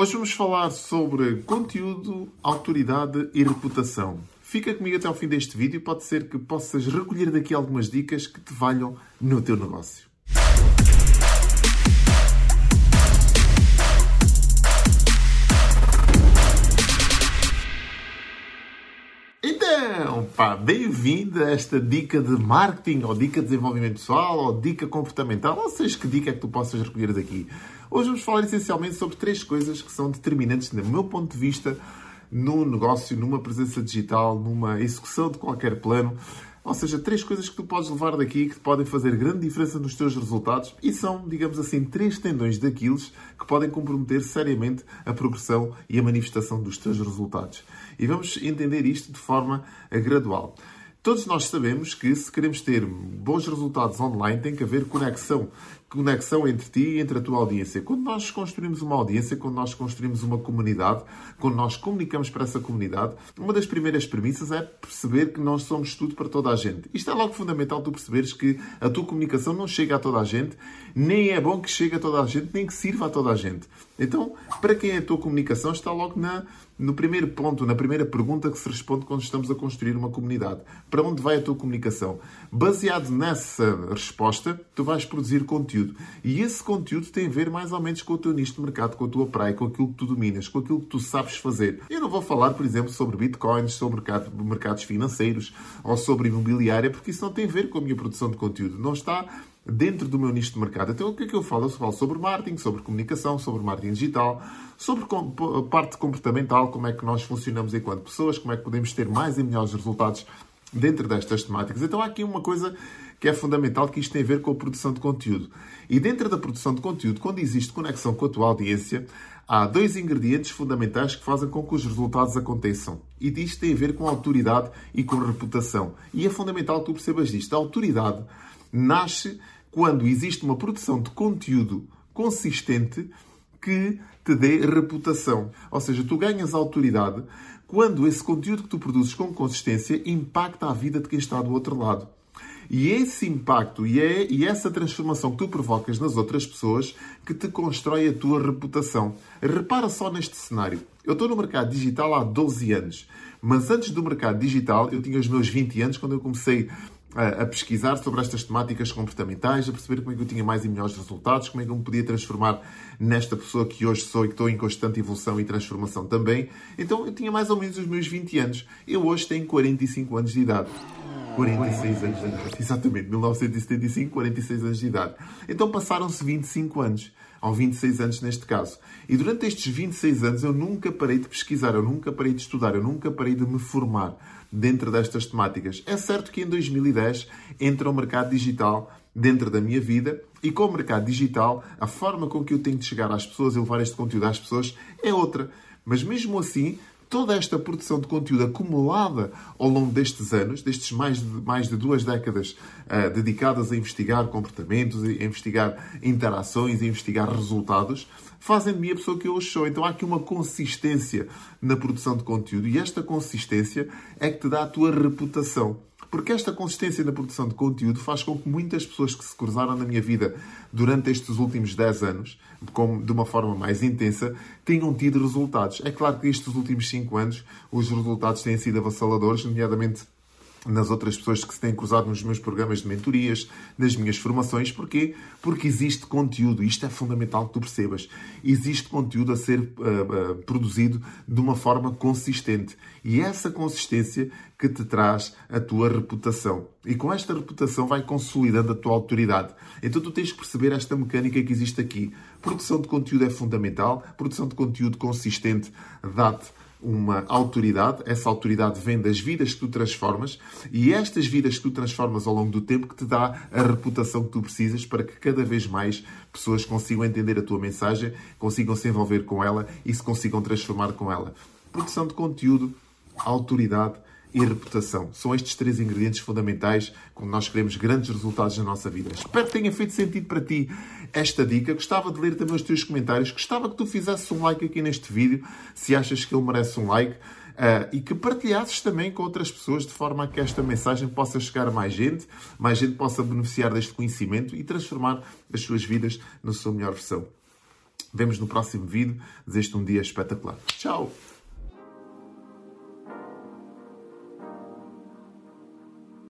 Hoje vamos falar sobre conteúdo, autoridade e reputação. Fica comigo até ao fim deste vídeo, pode ser que possas recolher daqui algumas dicas que te valham no teu negócio. Então, pá, bem-vindo a esta dica de marketing, ou dica de desenvolvimento pessoal, ou dica comportamental, ou seja, que dica é que tu possas recolher daqui. Hoje vamos falar essencialmente sobre três coisas que são determinantes, do meu ponto de vista, no negócio, numa presença digital, numa execução de qualquer plano. Ou seja, três coisas que tu podes levar daqui que te podem fazer grande diferença nos teus resultados e são, digamos assim, três tendões daqueles que podem comprometer seriamente a progressão e a manifestação dos teus resultados. E vamos entender isto de forma gradual. Todos nós sabemos que se queremos ter bons resultados online tem que haver conexão conexão entre ti e entre a tua audiência. Quando nós construímos uma audiência, quando nós construímos uma comunidade, quando nós comunicamos para essa comunidade, uma das primeiras premissas é perceber que nós somos tudo para toda a gente. Isto é logo fundamental tu perceberes que a tua comunicação não chega a toda a gente, nem é bom que chegue a toda a gente, nem que sirva a toda a gente. Então, para quem é a tua comunicação, está logo na, no primeiro ponto, na primeira pergunta que se responde quando estamos a construir uma comunidade. Para onde vai a tua comunicação? Baseado nessa resposta, tu vais produzir conteúdo conteúdo. E esse conteúdo tem a ver mais ou menos com o teu nicho de mercado, com a tua praia, com aquilo que tu dominas, com aquilo que tu sabes fazer. Eu não vou falar, por exemplo, sobre bitcoins, sobre mercados financeiros ou sobre imobiliária, porque isso não tem a ver com a minha produção de conteúdo. Não está dentro do meu nicho de mercado. Então, o que é que eu falo? Eu falo sobre marketing, sobre comunicação, sobre marketing digital, sobre parte comportamental, como é que nós funcionamos enquanto pessoas, como é que podemos ter mais e melhores resultados dentro destas temáticas. Então, há aqui uma coisa que é fundamental, que isto tem a ver com a produção de conteúdo. E dentro da produção de conteúdo, quando existe conexão com a tua audiência, há dois ingredientes fundamentais que fazem com que os resultados aconteçam. E isto tem a ver com a autoridade e com a reputação. E é fundamental que tu percebas isto. A autoridade nasce quando existe uma produção de conteúdo consistente que te dê reputação. Ou seja, tu ganhas autoridade quando esse conteúdo que tu produzes com consistência impacta a vida de quem está do outro lado. E esse impacto e, é, e essa transformação que tu provocas nas outras pessoas que te constrói a tua reputação. Repara só neste cenário. Eu estou no mercado digital há 12 anos, mas antes do mercado digital, eu tinha os meus 20 anos quando eu comecei a, pesquisar sobre estas temáticas comportamentais, a perceber como é que eu tinha mais e melhores resultados, como é que eu me podia transformar nesta pessoa que hoje sou e que estou em constante evolução e transformação também. Então eu tinha mais ou menos os meus 20 anos. Eu hoje tenho 45 anos de idade. 46 anos de idade. Exatamente, 1975, 46 anos de idade. Então passaram-se 25 anos, ou 26 anos neste caso. E durante estes 26 anos eu nunca parei de pesquisar, eu nunca parei de estudar, eu nunca parei de me formar dentro destas temáticas. É certo que em 2010 entra o mercado digital dentro da minha vida e com o mercado digital, a forma com que eu tenho de chegar às pessoas e levar este conteúdo às pessoas é outra. Mas mesmo assim, toda esta produção de conteúdo acumulada ao longo destes anos, destes mais de, mais de duas décadas uh, dedicadas a investigar comportamentos, a investigar interações, a investigar resultados, fazem de mim a pessoa que eu hoje sou. Então há aqui uma consistência na produção de conteúdo e esta consistência é que te dá a tua reputação. Porque esta consistência na produção de conteúdo faz com que muitas pessoas que se cruzaram na minha vida durante estes últimos 10 anos, de uma forma mais intensa, tenham tido resultados. É claro que estes últimos 5 anos os resultados têm sido avassaladores, nomeadamente nas outras pessoas que se têm cruzado nos meus programas de mentorias, nas minhas formações. Porquê? Porque existe conteúdo. Isto é fundamental que tu percebas. Existe conteúdo a ser uh, uh, produzido de uma forma consistente. E essa consistência que te traz a tua reputação. E com esta reputação vai consolidando a tua autoridade. Então tu tens que perceber esta mecânica que existe aqui. Produção de conteúdo é fundamental. Produção de conteúdo consistente dá-te uma autoridade, essa autoridade vem das vidas que tu transformas e estas vidas que tu transformas ao longo do tempo que te dá a reputação que tu precisas para que cada vez mais pessoas consigam entender a tua mensagem, consigam se envolver com ela e se consigam transformar com ela. Produção de conteúdo, autoridade e reputação. São estes três ingredientes fundamentais quando nós queremos grandes resultados na nossa vida. Espero que tenha feito sentido para ti esta dica. Gostava de ler também os teus comentários. Gostava que tu fizesses um like aqui neste vídeo, se achas que ele merece um like. Uh, e que partilhasses também com outras pessoas de forma a que esta mensagem possa chegar a mais gente, mais gente possa beneficiar deste conhecimento e transformar as suas vidas na sua melhor versão. Vemos no próximo vídeo. Desejo-te um dia espetacular. Tchau!